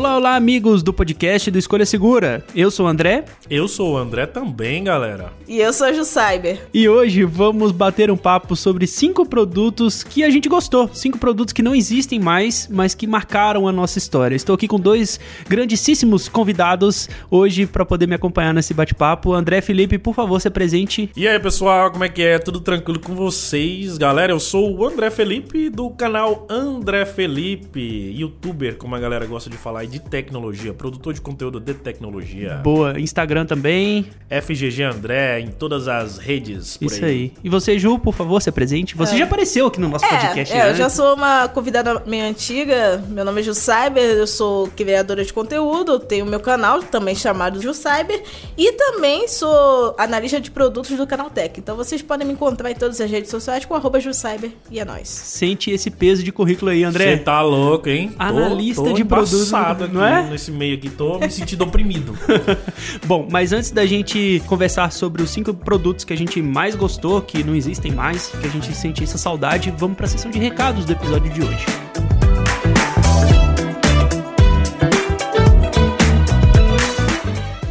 Olá, olá, amigos do podcast do Escolha Segura. Eu sou o André. Eu sou o André também, galera. E eu sou a Ju Cyber. E hoje vamos bater um papo sobre cinco produtos que a gente gostou. Cinco produtos que não existem mais, mas que marcaram a nossa história. Estou aqui com dois grandíssimos convidados hoje para poder me acompanhar nesse bate-papo. André Felipe, por favor, se apresente. E aí, pessoal, como é que é? Tudo tranquilo com vocês? Galera, eu sou o André Felipe do canal André Felipe, youtuber, como a galera gosta de falar falar de tecnologia, produtor de conteúdo de tecnologia. Boa, Instagram também. FGG André, em todas as redes. Isso aí. aí. E você, Ju, por favor, se apresente. Você é. já apareceu aqui no nosso é, podcast, é? Eu já sou uma convidada meio antiga. Meu nome é Ju Cyber, eu sou criadora de conteúdo, tenho meu canal também chamado Ju Cyber e também sou analista de produtos do Canal Tech. Então vocês podem me encontrar em todas as redes sociais com arroba Ju Cyber e é nóis. Sente esse peso de currículo aí, André. Você tá louco, hein? Analista tô, tô de produtos não é? Nesse meio aqui, tô me sentindo oprimido. Bom, mas antes da gente conversar sobre os cinco produtos que a gente mais gostou, que não existem mais, que a gente sente essa saudade, vamos para a sessão de recados do episódio de hoje.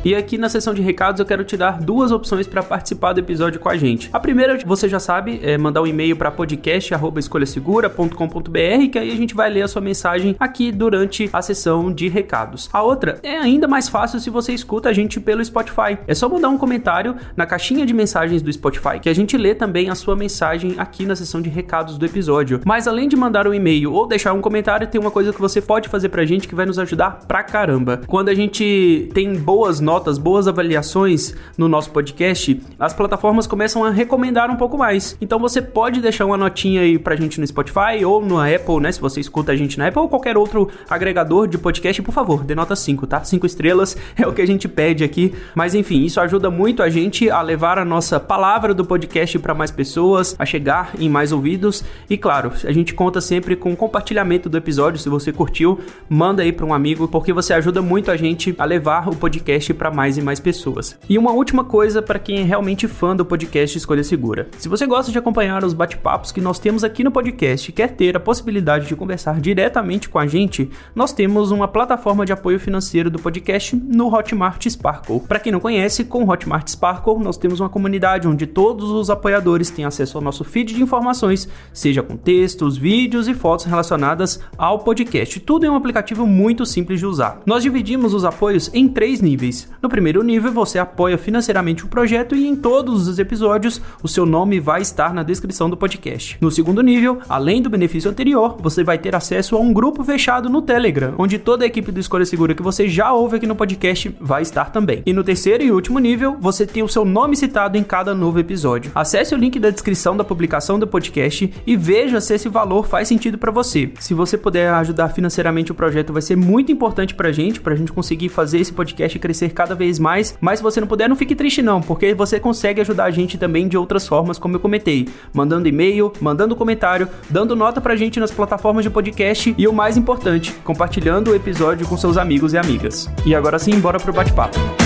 E aqui na seção de recados eu quero te dar duas opções para participar do episódio com a gente. A primeira, você já sabe, é mandar um e-mail para podcast@escolhasegura.com.br que aí a gente vai ler a sua mensagem aqui durante a sessão de recados. A outra é ainda mais fácil se você escuta a gente pelo Spotify. É só mandar um comentário na caixinha de mensagens do Spotify que a gente lê também a sua mensagem aqui na sessão de recados do episódio. Mas além de mandar um e-mail ou deixar um comentário, tem uma coisa que você pode fazer pra gente que vai nos ajudar pra caramba. Quando a gente tem boas notas, boas avaliações no nosso podcast, as plataformas começam a recomendar um pouco mais. Então você pode deixar uma notinha aí pra gente no Spotify ou no Apple, né? Se você escuta a gente na Apple ou qualquer outro agregador de podcast, por favor, dê nota 5, tá? 5 estrelas é o que a gente pede aqui. Mas enfim, isso ajuda muito a gente a levar a nossa palavra do podcast para mais pessoas, a chegar em mais ouvidos. E claro, a gente conta sempre com compartilhamento do episódio. Se você curtiu, manda aí para um amigo, porque você ajuda muito a gente a levar o podcast para mais e mais pessoas. E uma última coisa para quem é realmente fã do podcast Escolha Segura. Se você gosta de acompanhar os bate-papos que nós temos aqui no podcast e quer ter a possibilidade de conversar diretamente com a gente, nós temos uma plataforma de apoio financeiro do podcast no Hotmart Sparkle. Para quem não conhece, com o Hotmart Sparkle nós temos uma comunidade onde todos os apoiadores têm acesso ao nosso feed de informações, seja com textos, vídeos e fotos relacionadas ao podcast. Tudo em um aplicativo muito simples de usar. Nós dividimos os apoios em três níveis. No primeiro nível, você apoia financeiramente o projeto e em todos os episódios o seu nome vai estar na descrição do podcast. No segundo nível, além do benefício anterior, você vai ter acesso a um grupo fechado no Telegram, onde toda a equipe do Escolha Segura que você já ouve aqui no podcast vai estar também. E no terceiro e último nível, você tem o seu nome citado em cada novo episódio. Acesse o link da descrição da publicação do podcast e veja se esse valor faz sentido para você. Se você puder ajudar financeiramente o projeto, vai ser muito importante pra gente, pra gente conseguir fazer esse podcast crescer cada vez mais. Mas se você não puder, não fique triste não, porque você consegue ajudar a gente também de outras formas, como eu comentei, mandando e-mail, mandando comentário, dando nota pra gente nas plataformas de podcast e o mais importante, compartilhando o episódio com seus amigos e amigas. E agora sim, bora pro bate-papo.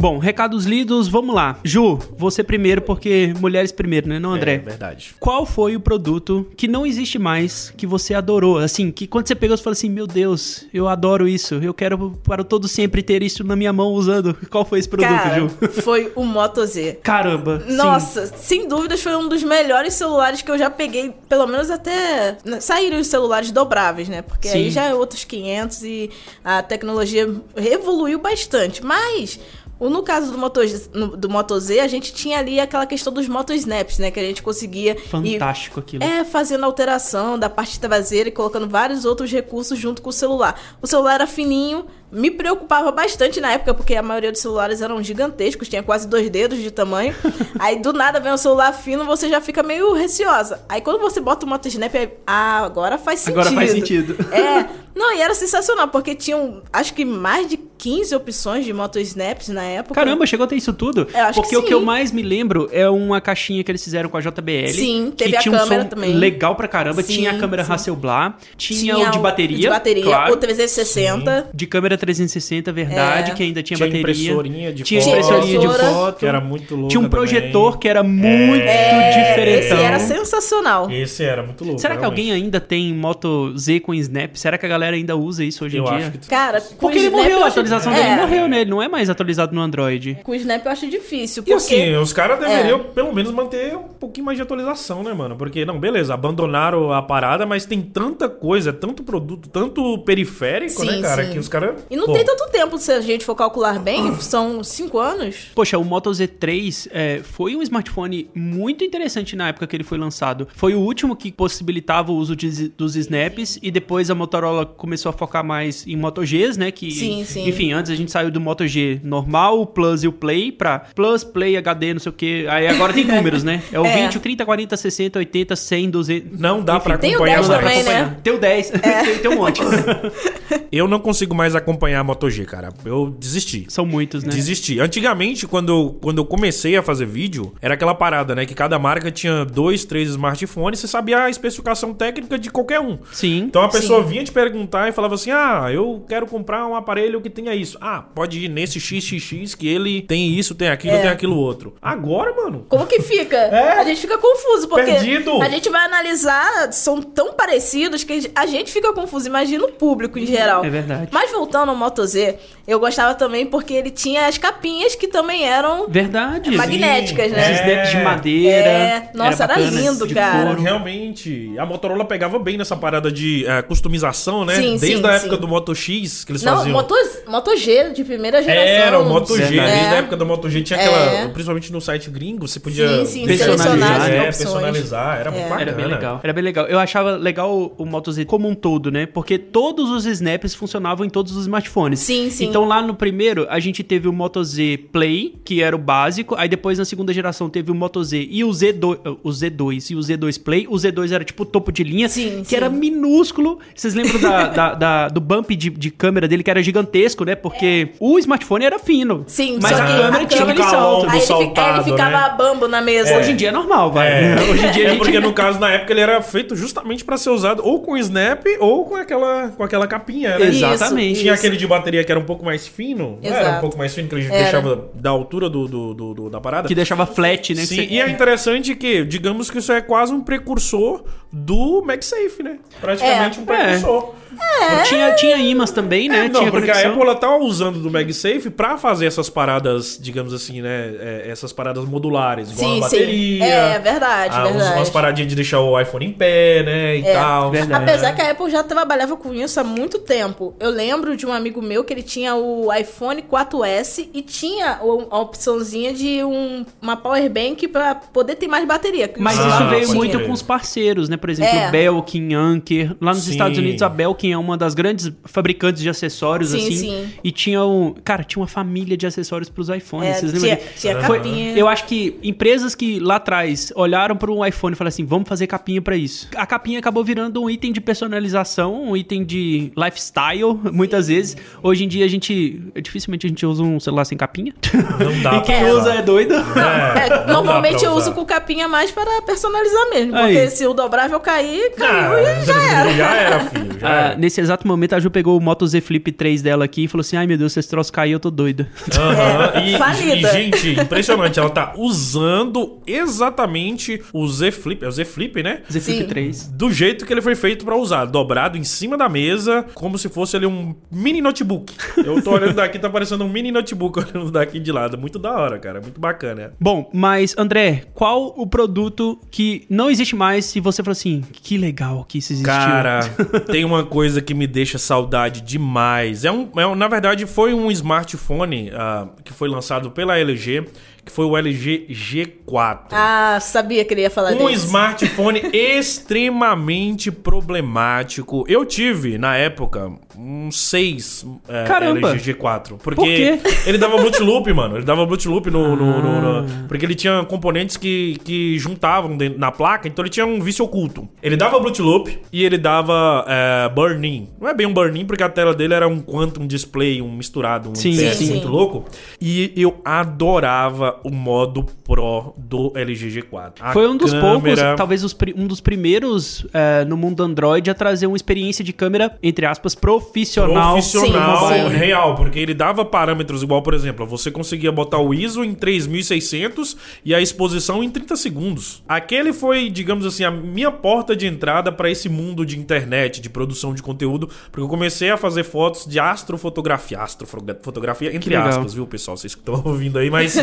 Bom, recados lidos, vamos lá. Ju, você primeiro, porque mulheres primeiro, né, não, André? É verdade. Qual foi o produto que não existe mais, que você adorou? Assim, que quando você pegou, você falou assim: Meu Deus, eu adoro isso, eu quero para todo sempre ter isso na minha mão usando. Qual foi esse produto, Cara, Ju? Foi o Moto Z. Caramba. Nossa, sim. sem dúvidas foi um dos melhores celulares que eu já peguei, pelo menos até saíram os celulares dobráveis, né? Porque sim. aí já é outros 500 e a tecnologia evoluiu bastante. Mas No caso do Moto, do Moto Z, a gente tinha ali aquela questão dos Moto Snaps, né? Que a gente conseguia ir Fantástico aquilo. é, fazendo alteração da parte traseira e colocando vários outros recursos junto com o celular. O celular era fininho, me preocupava bastante na época, porque a maioria dos celulares eram gigantescos, tinha quase dois dedos de tamanho. Aí do nada vem um celular fino, você já fica meio receosa. Aí quando você bota o Moto Snap, aí, ah, agora faz sentido. Agora faz sentido. É, não, e era sensacional, porque tinham acho que mais de 15 opções de Moto Snaps na época. Caramba, chegou a ter isso tudo? Eu acho Porque que o que eu sim. mais me lembro é uma caixinha que eles fizeram com a JBL. Sim, que teve a tinha um câmera som também. legal pra caramba. Sim, tinha a câmera sim. Hasselblad, tinha, o de bateria. De bateria, claro. o 360. De câmera 360, verdade, É. que ainda tinha, Tinha bateria. impressorinha de tinha foto. impressorinha de foto. Que era muito louco. Tinha um projetor que era muito É, diferentão. esse era sensacional. Esse era muito louco. Será que realmente. alguém ainda tem Moto Z com Snap? Será que a galera ainda usa isso hoje Eu em dia? acho que Cara, com Porque o ele morreu, eu a acho- atualização é, dele morreu, né? Ele não é mais atualizado no Android. Com o Snap eu acho difícil, E porque... assim, os caras deveriam É. pelo menos manter um pouquinho mais de atualização, né, mano? Porque, não, beleza, abandonaram a parada, mas tem tanta coisa, tanto produto, tanto periférico, né, Sim, cara, sim. que os caras. E não Pô, tem tanto tempo, se a gente for calcular bem, são cinco anos. Poxa, o Moto Z3 é, foi um smartphone muito interessante na época que ele foi lançado. Foi o último que possibilitava o uso de- dos snaps e depois a Motorola começou a focar mais em Moto Gs, né? Que, Sim, sim. Enfim, antes a gente saiu do Moto G normal, o Plus e o Play pra Plus, Play, HD, não sei o que. Aí agora tem números, né? É o É. 20, o 30, 40, 60, 80, 100, 200. Não dá pra Tem o acompanhar 10 mais. também, né? acompanhar. Tem o 10, tem, tem um monte. Eu não consigo mais acompanhar a Moto G, cara. Eu desisti. São muitos, né? Desisti. Antigamente, quando eu, quando eu comecei a fazer vídeo, era aquela parada, né? Que cada marca tinha dois, três smartphones, você sabia a especificação técnica de qualquer um. Sim. Então a pessoa Sim. vinha te perguntar e falava assim: Ah, eu quero comprar um aparelho que tenha isso. Ah, pode ir nesse XXX que ele tem isso, tem aquilo, É. tem aquilo outro. Agora, mano. Como que fica? É. A gente fica confuso, porque Perdido. a gente vai analisar, são tão parecidos que a gente fica confuso. Imagina o público em geral. É verdade. Mas voltando ao Moto Z, eu gostava também porque ele tinha as capinhas que também eram Verdade. magnéticas, Os né? de É. madeira. É. Nossa, era bacana, lindo, de cara. couro. Realmente, a Motorola pegava bem nessa parada de eh, customização, né? Sim, Desde sim, a época sim. do Moto X que eles Não, faziam. Moto, Moto G de primeira geração. Era o Moto G, Verdade. desde a É. época do Moto G tinha É. aquela, principalmente no site gringo, você podia Sim, sim, Personalizar é, personalizar, era muito É. bacana. Era bem legal. Era bem legal. Eu achava legal o- o Moto Z como um todo, né? Porque todos os snaps funcionavam em todos os smartphones. Sim, sim. Então lá no primeiro, a gente teve o Moto Z Play, que era o básico. Aí depois na segunda geração teve o Moto Z e o Z2, o Z2 e o Z2 Play. O Z2 era tipo o topo de linha, Sim, que sim. era minúsculo. Vocês lembram da, da- da- do bump de, de câmera dele, que era gigantesco, né? Porque o smartphone era fino. Sim, mas só a câmera tinha aquele salto. Aí ele, saltado, ele ficava né? bambo na mesa. Hoje em dia é normal, vai. É. Hoje em dia a É gente... porque no caso, na época, ele era feito justamente pra ser usado ou com snap ou com aquela, com aquela capinha, né? Isso, Exatamente. Tinha isso. aquele de bateria que era um pouco mais fino. não Era Exato. um pouco mais fino, que ele Era. deixava da altura do, do- do- do- da parada. Que deixava flat, né? Sim, você- e é interessante que, digamos que isso é quase um precursor do MagSafe, né? Praticamente É. um precursor. Tinha, tinha imãs também, né? É, não, tinha porque a conexão. Apple ela tá usando do MagSafe pra fazer essas paradas, digamos assim, né? é, essas paradas modulares, igual Sim, a sim. bateria. É, verdade, ah, uns- verdade. Umas paradinhas de deixar o iPhone em pé, né? E É. tal. Verdade. Apesar que a Apple já trabalhava com isso há muito tempo. Eu lembro de um amigo meu que ele tinha o iPhone 4S e tinha a opçãozinha de um, uma power bank pra poder ter mais bateria. Mas Ah, isso veio muito crer. com os parceiros, né? Por exemplo, É. Belkin, Anker. Lá nos Sim. Estados Unidos, a Belkin é uma das grandes fabricantes de acessórios, Sim, assim. sim. E tinha um. Cara, tinha uma família de acessórios pros iPhones. É, Vocês lembram? tinha, tinha Foi- capinha. eu acho que empresas que lá atrás olharam para um iPhone e falaram assim: vamos fazer capinha pra isso. A capinha acabou virando um item de personalização, um item de lifestyle, muitas vezes. Hoje em dia a gente. Dificilmente a gente usa um celular sem capinha. Não dá e quem pra usa usar. é doido. É, É, normalmente eu uso com capinha mais para personalizar mesmo. Aí. Porque se o dobrável cair, caiu Ah, e já era. já era, filho. Já Ah, nesse exato momento, a Ju pegou o Moto Z Flip 3 dela aqui e falou assim: Ai meu Deus, se esse troço cair, eu tô doida. Aham. E, falida. e, gente, impressionante. Ela tá usando exatamente o Z Flip. É o Z Flip, né? Z Flip Sim. 3. Do jeito que ele foi feito pra usar, dobrado em cima da mesa, como se fosse ali um mini notebook. Eu tô olhando daqui, tá parecendo um mini notebook olhando daqui de lado. Muito da hora, cara. Muito bacana. Bom, mas André, qual o produto que não existe mais se você falou assim: Que legal que isso existiu? Cara, tem uma coisa coisa que me deixa saudade demais. É um, é um- na verdade, foi um smartphone ah, que foi lançado pela LG, que foi o LG G4. Ah, sabia que ele ia falar Um disso. smartphone extremamente problemático. Eu tive, na época, uns 6 é, Caramba. LG G4. Porque Por quê? ele dava loop, mano. Ele dava loop no, no- no- no- Porque ele tinha componentes que, que juntavam na placa, então ele tinha um vício oculto. Ele dava loop e ele dava é, burn-in. Não é bem um burn-in, porque a tela dele era um quantum display, um misturado, um Sim, sim. muito louco. E eu adorava o modo Pro do LG G4. A Foi um dos poucos, câmera- talvez os um dos primeiros é, no mundo Android a trazer uma experiência de câmera, entre aspas, profissional. profissional Sim, sim. real, porque ele dava parâmetros igual, por exemplo, você conseguia botar o ISO em 3600 e a exposição em 30 segundos. Aquele foi, digamos assim, a minha porta de entrada para esse mundo de internet, de produção de conteúdo, porque eu comecei a fazer fotos de astrofotografia, astrofotografia entre aspas, viu, pessoal, vocês que estão ouvindo aí, mas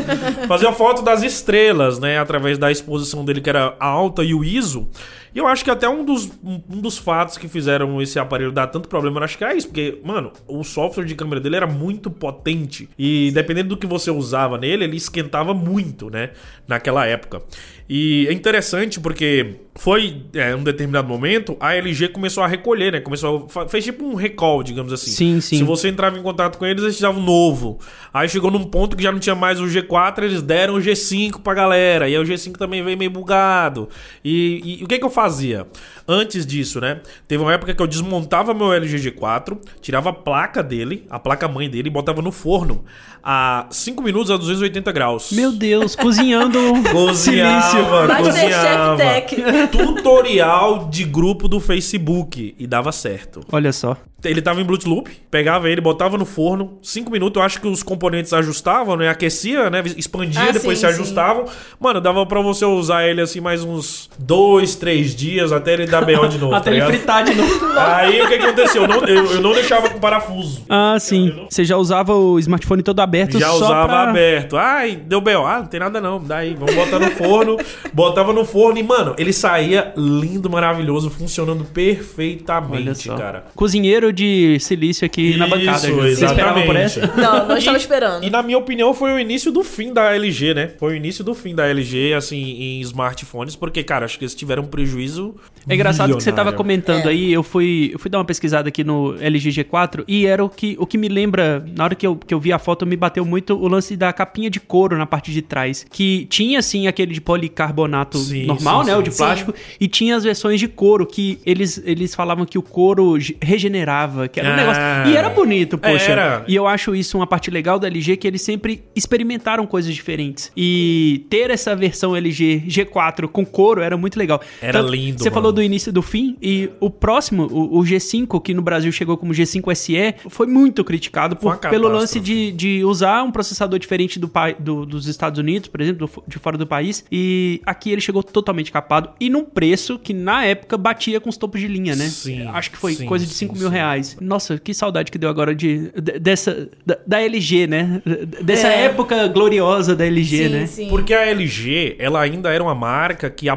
fazer a foto das estrelas, né, através da exposição dele que era alta e o ISO. E eu acho que até um dos, um um dos fatos que fizeram esse aparelho dar tanto problema, eu acho que é isso, porque, mano, o software de câmera dele era muito potente. E dependendo do que você usava nele, ele esquentava muito, né? Naquela época. E é interessante porque foi é, um determinado momento, a LG começou a recolher, né? Começou a, fez tipo um recall, digamos assim. Sim, sim. Se você entrava em contato com eles, eles davam um novo. Aí chegou num ponto que já não tinha mais o G4, eles deram o G5 pra galera. E aí o G5 também veio meio bugado. E, e o que que eu fazia? Antes disso, né? Teve uma época que eu desmontava meu LG G4, tirava a placa dele, a placa mãe dele, e botava no forno a 5 minutos a 280 graus. Meu Deus, cozinhando silício. Cozinhava, Masterchef cozinhava. Tech. Tutorial de grupo do Facebook. E dava certo. Olha só. Ele tava em Bluetooth Loop, pegava ele, botava no forno, 5 minutos, eu acho que os componentes ajustavam, né? Aquecia, né? Expandia, Ah, depois sim, se sim. ajustavam. Mano, dava pra você usar ele assim mais uns 2, 3 dias até ele dar B.O. de novo, Até tá ele ligado? fritar de novo. Aí o que que aconteceu? Eu não, eu, eu não deixava com parafuso. Ah, sim. Você já usava o smartphone todo aberto Já só usava pra... aberto. Ai, deu B.O. Ah, não tem nada não. Daí, vamos botar no forno. Botava no forno e, mano, ele saía lindo, maravilhoso, funcionando perfeitamente, cara. Cozinheiro de silício aqui na bancada. Isso, Você esperava por exatamente. essa? Não, não estava esperando. E na minha opinião foi o início do fim da LG, né? Foi o início do fim da LG, assim, em smartphones, porque, cara, acho que eles tiveram um prejuízo. É engraçado que você tava milionário. comentando É. aí, eu fui, eu fui dar uma pesquisada aqui no LG G4 e era o que, o que me lembra, na hora que eu, que eu vi a foto, me bateu muito o lance da capinha de couro na parte de trás. Que tinha, sim, aquele de policarbonato Sim, normal, sim, né? O sim. de plástico. E tinha as versões de couro, que eles, eles falavam que o couro ge- regenerava, que era um Ah. negócio. E era bonito, poxa. Era. E eu acho isso uma parte legal da LG, que eles sempre experimentaram coisas diferentes. E ter essa versão LG G4 com couro era muito legal. Era lindo, Você mano. falou do início e do fim, e o próximo, o, o G5, que no Brasil chegou como G5 SE, foi muito criticado por, pelo lance de, de usar um processador diferente do, do- dos Estados Unidos, por exemplo, do- de fora do país, e aqui ele chegou totalmente capado, e num preço que na época batia com os topos de linha, né? Sim, Acho que foi sim, coisa de sim, 5 mil sim. reais. Nossa, que saudade que deu agora de, de- dessa, da, da LG, né? Dessa É. época gloriosa da LG, sim, né? sim. Porque a LG, ela ainda era uma marca que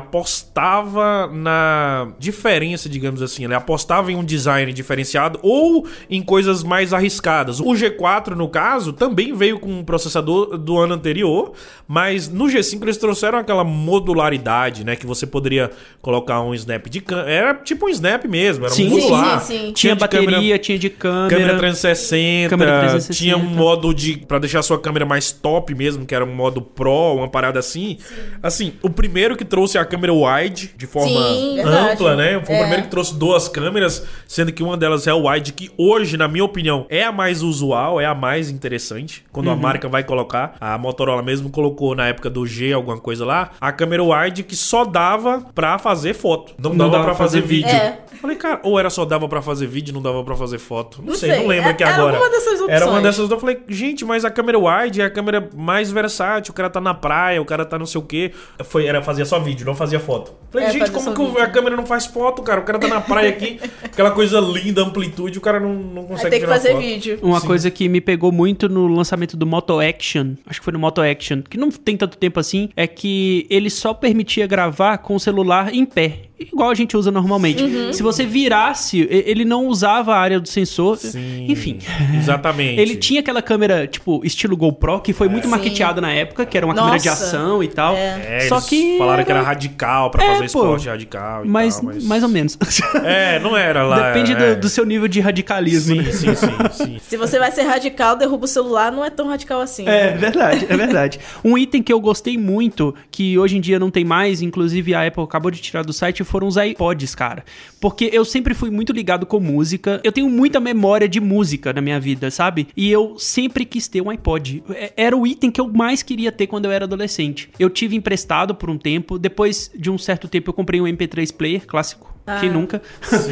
apostava na diferença, digamos assim. Ela apostava em um design diferenciado ou em coisas mais arriscadas. O G4, no caso, também veio com um processador do ano anterior, mas no G5 eles trouxeram aquela modularidade, né? Que você poderia colocar um snap de câmera. Era tipo um snap mesmo, era Sim, um modular. sim, sim, sim. Tinha de bateria, câmera- tinha de câmera. Câmera 360, Câmera 360. tinha um modo de para deixar a sua câmera mais top mesmo, que era um modo pro, uma parada assim. Assim, o primeiro que trouxe a câmera wide de forma Sim, verdade. ampla, né? Foi o É. primeiro que trouxe duas câmeras, sendo que uma delas é o wide que hoje, na minha opinião, é a mais usual, é a mais interessante. Quando Uhum. a marca vai colocar, a Motorola mesmo colocou na época do G alguma coisa lá, a câmera wide que só dava pra fazer foto, não, Não dava, dava pra fazer fazer vídeo. É. Falei, cara, ou era só dava pra fazer vídeo, não dava pra fazer foto. Não, Não sei, sei. não lembro É- aqui era agora. uma dessas Era uma opções. dessas. Eu falei, gente, mas a câmera wide é a câmera mais versátil. O cara tá na praia, o cara tá não sei o quê. Foi, era, fazia só vídeo, não fazia foto. Falei, É, gente, como que vídeo. a câmera não faz foto, cara? O cara tá na praia aqui, aquela coisa linda, amplitude, o cara não, não consegue ter que tirar fazer foto. vídeo. Uma Sim. coisa que me pegou muito no lançamento do Moto Action, acho que foi no Moto Action, que não tem tanto tempo assim, é que ele só permitia gravar com o celular em pé. Igual a gente usa normalmente. Uhum. Se você virasse, ele não usava a área do sensor. Sim, Enfim. Exatamente. Ele tinha aquela câmera, tipo, estilo GoPro, que foi muito Sim. maqueteada na época, que era uma câmera de Nossa. ação e tal. É. É, Só eles que. falaram que era radical pra É, fazer pô. esporte radical e mas, tal, mas... mais ou menos. É, não era lá. Depende é. do, do seu nível de radicalismo. Sim, né? sim, sim, sim. Se você vai ser radical, derruba o celular, não é tão radical assim. É verdade, é verdade. Um item que eu gostei muito, que hoje em dia não tem mais, inclusive a Apple acabou de tirar do site, foram os iPods, cara. Porque eu sempre fui muito ligado com música. Eu tenho muita memória de música na minha vida, sabe? E eu sempre quis ter um iPod. É- Era o item que eu mais queria ter quando eu era adolescente. Eu tive emprestado por um tempo. Depois de um certo tempo, eu comprei um MP3 player clássico. Quem Ah. nunca?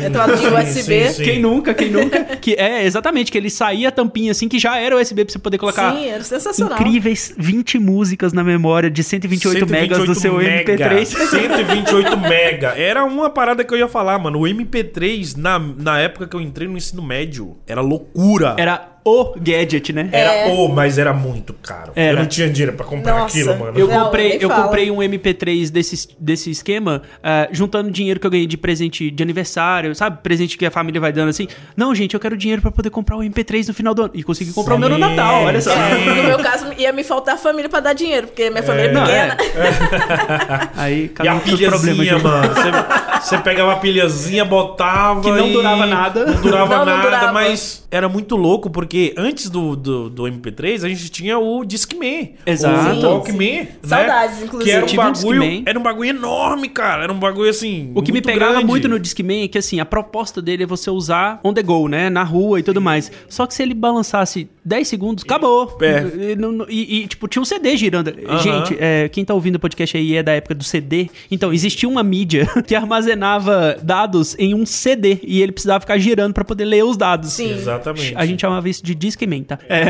Entrada de USB. sim, sim. Quem nunca, quem nunca? que é, exatamente, que ele saía a tampinha assim, que já era USB pra você poder colocar Sim, era sensacional. incríveis 20 músicas na memória de 128, megas do seu mega, MP3. 128 mega. Era uma parada que eu ia falar, mano. O MP3, na, na época que eu entrei no ensino médio, era loucura. Era o gadget, né? Era, É. oh, mas era muito caro. Era. Eu não tinha dinheiro pra comprar Nossa. aquilo, mano. Eu Não, comprei, eu fala. comprei um MP3 desse, desse esquema, ah, juntando dinheiro que eu ganhei de presente de aniversário, sabe? Presente que a família vai dando assim. Não, gente, eu quero dinheiro pra poder comprar o MP3 no final do ano. E consegui comprar o meu no Sim, Natal, olha só. É, no meu caso, ia me faltar família pra dar dinheiro, porque minha família é, Não, pequena. Aí, E cada a um problemas. pilhazinha, de- mano. Você, você pegava a pilhazinha, botava. Que não e durava nada. Não durava Não, não nada, durava. mas era muito louco, porque antes do, do, do MP3, a gente tinha o Discman. Exato. O Walkman. né? Saudades, inclusive. Que era um um bagulho. Discman. era um bagulho enorme, cara. Era um bagulho assim. O que me pegava grande. muito no Discman é que, assim, a proposta dele é você usar on the go, né? Na rua e tudo mais. Só que se ele balançasse 10 segundos, acabou. É. E, e- e, tipo, tinha um CD girando. Gente, é, quem tá ouvindo o podcast aí é da época do CD. Então, existia uma mídia que armazenava dados em um CD e ele precisava ficar girando pra poder ler os dados. Sim. Exatamente. A gente chamava isso de Discman, tá? É.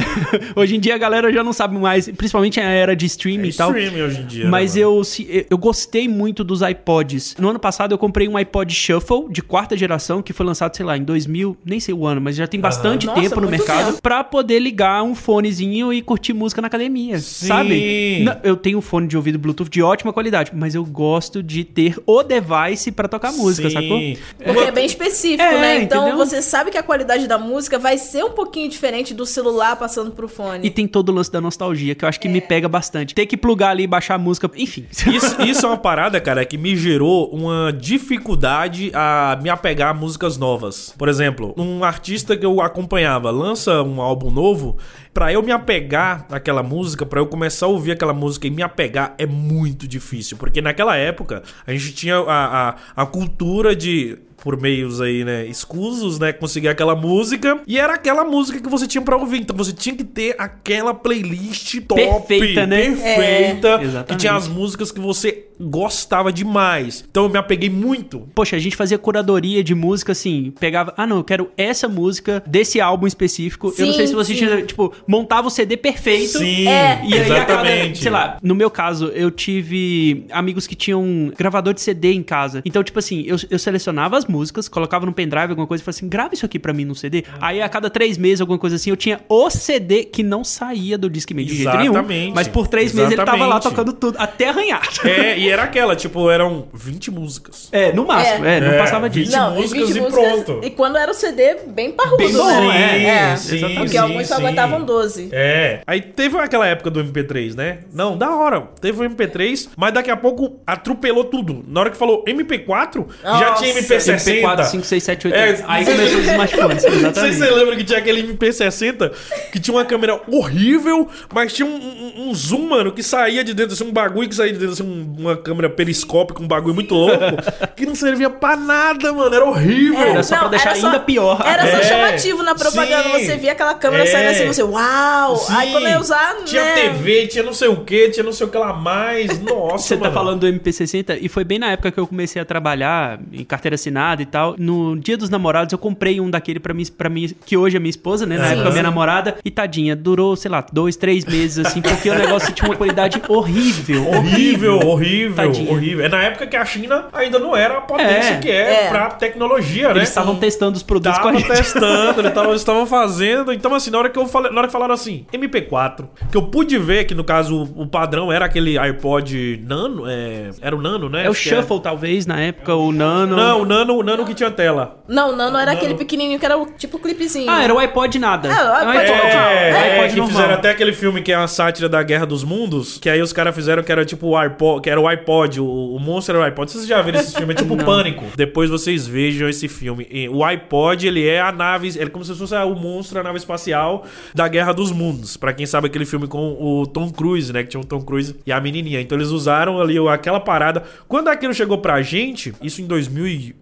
Hoje em dia a galera já não sabe mais, principalmente a era de streaming É e tal. streaming hoje em dia. né, Mas eu, se- eu gostei muito dos iPods. No ano passado eu comprei um iPod Shuffle de quarta geração, que foi lançado, sei lá, em 2000, nem sei o ano, mas já tem bastante Nossa, tempo no muito mercado, pra poder ligar um fonezinho e curtir música na academia, Sim. sabe? Não, eu tenho um fone de ouvido Bluetooth de ótima qualidade, mas eu gosto de ter o device pra tocar música, Sim. sacou? Porque é bem específico, É, né? Então entendeu? você sabe que a qualidade da música vai ser um pouquinho diferente do celular passando pro fone. E tem todo o lance da nostalgia, que eu acho que me pega bastante. Ter que plugar ali e baixar a música, enfim. Isso, isso é uma parada, cara, que me gerou uma dificuldade a me apegar a músicas novas. Por exemplo, um artista que eu acompanhava lança um álbum novo, pra eu me apegar naquela música, pra eu começar a ouvir aquela música e me apegar é muito difícil, porque naquela época a gente tinha a, a, a cultura de por meios aí, né, escusos, né, conseguir aquela música e era aquela música que você tinha pra ouvir. Então você tinha que ter aquela playlist top, Perfeita, né? perfeita, É. que tinha as músicas que você gostava demais. Então eu me apeguei muito. Poxa, a gente fazia curadoria de música assim, pegava, ah não, eu quero essa música desse álbum específico. eu não Sim, sei se você sim. tinha, tipo, montava o CD perfeito. Sim, É. E aí, a cada, exatamente. sei lá, no meu caso, eu tive amigos que tinham gravador de CD em casa. Então, tipo assim, eu, eu selecionava as músicas, colocava no pendrive, alguma coisa, e falava assim, grava isso aqui pra mim no CD. Aí, a cada três meses, alguma coisa assim, eu tinha o CD que não saía do Discman de jeito nenhum. Exatamente. Mas por três meses ele tava lá Exatamente. tocando tudo, até arranhar. É, e era aquela, tipo, eram 20 músicas. É, no máximo, é, não É, passava disso. 20 músicas e pronto. E quando era o CD, bem parrudo, Bem bom, né? é. É, Sim, Porque sim, alguns só aguentavam 12. É. Aí teve aquela época do MP3, né? Não, da hora. Teve o MP3, mas daqui a pouco atropelou tudo. Na hora que falou MP4, já Nossa. tinha MP60. MP4, 5, 6, 7, 8. É, aí começou os smartphones. Não sei se você lembra que tinha aquele MP60 que tinha uma câmera horrível, mas tinha um, um- um zoom, mano, que saía de dentro, assim, um bagulho que saía de dentro, assim, um- uma câmera periscópica, um bagulho muito louco, que não servia pra nada, mano, era horrível. Era só pra deixar ainda pior. Era só É, chamativo na propaganda. sim. Você via aquela câmera É. saindo assim, você, uau! Sim. Aí quando eu usar, Tinha né? TV, tinha não sei o que, tinha não sei o que lá mais. Nossa, Você tá mano. falando do MP60 e foi bem na época que eu comecei a trabalhar em carteira assinada namorada e tal. No dia dos namorados eu comprei um daquele pra mim, pra mim que hoje é minha esposa, né? Na Sim. época minha namorada. E tadinha, durou, sei lá, dois, três meses, assim, porque o negócio tinha uma qualidade horrível. Horrível, horrível, Tadinha. horrível. É na época que a China ainda não era a potência É. que é, É. pra tecnologia, né? Eles estavam testando os produtos com a Tava gente. testando, eles tavam- estavam fazendo. Então, assim, na hora que eu falei, na hora que falaram assim, MP4, que eu pude ver que no caso o, padrão era aquele iPod Nano, é, era o Nano, né? É o Acho que Shuffle, talvez, na época, o Nano. Não, o Nano, o Nano que tinha tela. Não, não, não era aquele pequenininho que era o tipo clipezinho. Ah, era o iPod nada. É, o É iPod iPod. normal. É, É, é, iPod que normal. fizeram até aquele filme que é uma sátira da Guerra dos Mundos, que aí os caras fizeram que era tipo o iPod, que era o iPod, o, o monstro era o iPod. Vocês já viram esse filme? É tipo Pânico. Depois vocês vejam esse filme. E O iPod, ele é a nave, ele é como se fosse o monstro, a nave espacial da Guerra dos Mundos. Pra quem sabe aquele filme com o Tom Cruise, né, que tinha o Tom Cruise e a menininha. Então eles usaram ali aquela parada. Quando aquilo chegou pra gente, isso em 2008,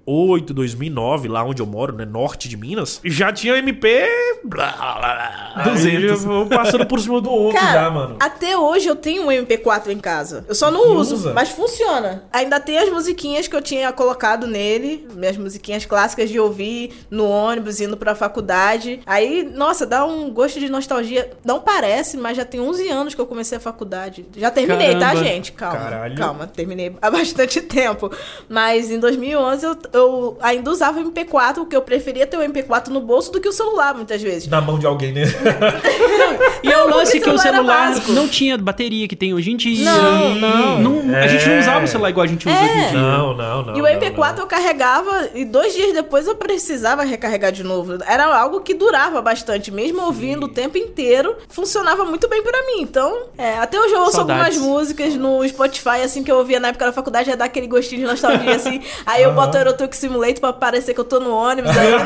2009, lá onde eu moro, né, norte de Minas, já tinha MP blá, blá, blá, 200. Aí eu passando por cima do outro Cara, já, mano. até hoje eu tenho um MP4 em casa. Eu só não E uso, usa? mas funciona. Ainda tem as musiquinhas que eu tinha colocado nele, minhas musiquinhas clássicas de ouvir no ônibus, indo pra faculdade. Aí, nossa, dá um gosto de nostalgia. Não parece, mas já tem 11 anos que eu comecei a faculdade. Já terminei, tá, Caramba. gente? Calma. Caralho. Calma, terminei há bastante tempo. Mas em 2011 eu, eu ainda usava o MP4, porque eu preferia ter o MP4 no bolso do que o celular, muitas vezes. Na mão de alguém, né? E é o lance que o celular não tinha bateria que tem hoje em dia. Não, não. Não- A gente não É. usava o celular igual a gente usa É. hoje em dia. Não, não, não. E o não, MP4 não. eu carregava e dois dias depois eu precisava recarregar de novo. Era algo que durava bastante, mesmo ouvindo o tempo inteiro, funcionava muito bem pra mim. Então, é, até hoje eu ouço Saudades. algumas músicas no Spotify, assim, que eu ouvia na época da faculdade, já dá aquele gostinho de nostalgia, assim. Aí eu boto o Eurotruck Simulator pra parecer que eu tô no ônibus. Aí...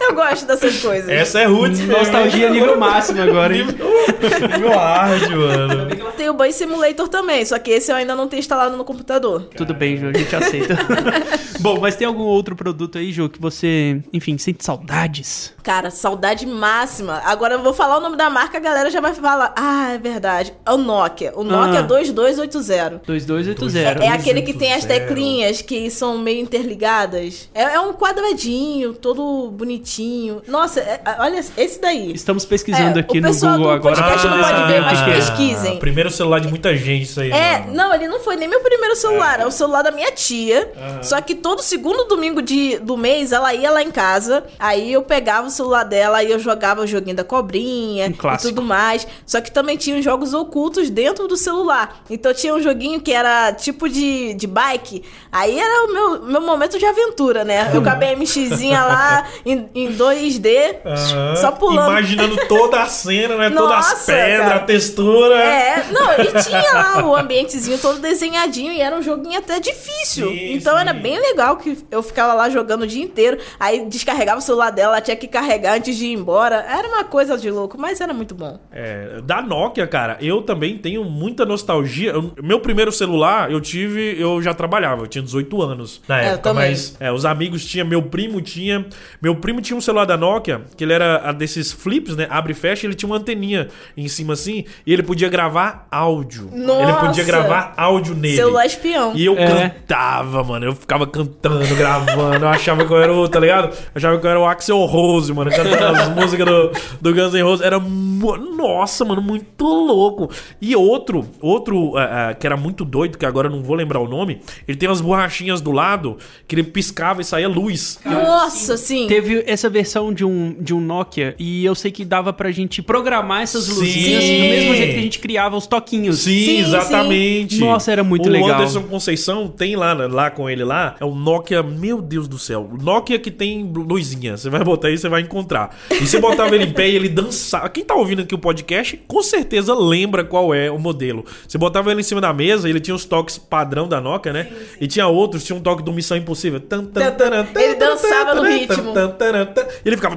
eu gosto dessas coisas. Essa é roots mesmo. Nostalgia nível máximo agora, hein? Nível hard, mano. Tem o Bus Simulator também, só que esse eu ainda não tenho instalado no computador. Tudo bem, Ju, a gente aceita. Bom, mas tem algum outro produto aí, Ju, que você, enfim, sente saudades? Cara, saudade máxima. Agora eu vou falar o nome da marca, a galera já vai falar. Ah, é verdade. É o Nokia. O Nokia Ah. 2280. 2280. É aquele que tem as 280. teclinhas que são meio interligadas. É, é um quadradinho, todo bonitinho. Nossa, é- é- olha esse daí. Estamos pesquisando É, aqui o no pessoal Google do agora. podcast não pra pode ver, o mas que é. pesquisem. Primeiro celular de muita gente, isso aí. É, mano. não, ele não foi nem meu primeiro celular, é, o celular da minha tia. Só que todo segundo domingo de, do mês ela ia lá em casa, aí eu pegava o celular dela e eu jogava o joguinho da cobrinha Um e tudo mais. Só que também tinha os jogos ocultos dentro do celular. Então tinha um joguinho que era tipo de, de bike. Aí era o meu, meu momento de aventura, né? Eu com a BMXzinha lá em, em 2D, Aham. só pulando. Imaginando toda a cena, né? Todas as Nossa, pedras, cara. a textura. É, não, e tinha lá o ambientezinho todo desenhadinho e era um joguinho até difícil. Sim, então sim. era bem legal que eu ficava lá jogando o dia inteiro. Aí descarregava o celular dela, ela tinha que carregar antes de ir embora. Era uma coisa de louco, mas era muito bom. É, da Nokia, cara, eu também tenho muita nostalgia. Eu- meu primeiro celular, eu tive, eu já trabalhava, eu tinha 18 anos na É, eu época, também. mas é, os amigos tinham, meu primo tinha, meu primo tinha um celular da Nokia, que ele era a desses flips, né, abre e fecha, ele tinha uma anteninha em cima assim, e ele podia gravar áudio. Ele Nossa! podia gravar áudio nele. Celular espião. E eu É. cantava, mano. Eu ficava cantando, gravando. Eu achava que eu era o, tá ligado? Eu achava que eu era o Axel Rose, mano. Cantando as músicas do, do Guns N' Roses. Era. Nossa, mano, muito louco. E outro, outro ah, ah, que era muito doido, que agora eu não vou lembrar o nome. Ele tem umas borrachinhas do lado que ele piscava e saía luz. Nossa, sim. Teve essa versão de um, de um Nokia e eu sei que dava pra gente programar essas Sim. luzinhas do mesmo jeito que a gente criava os toquinhos. Sim, Sim, exatamente. sim. Nossa, era muito o legal. O Anderson Conceição tem lá, né, lá com ele lá, é o Nokia, meu Deus do céu, Nokia que tem luzinha. Você vai botar aí, você vai encontrar. E você botava ele em pé e ele dançava. Quem tá ouvindo aqui o podcast, com certeza lembra qual é o modelo. Você botava ele em cima da mesa, ele tinha os toques padrão da Nokia, né? E tinha outros, tinha um toque do Missão Impossível. Tan, tan, Tan, tan. taran, tan, Ele tan, dançava no tan, ritmo. tan, taran, tan. E ele ficava.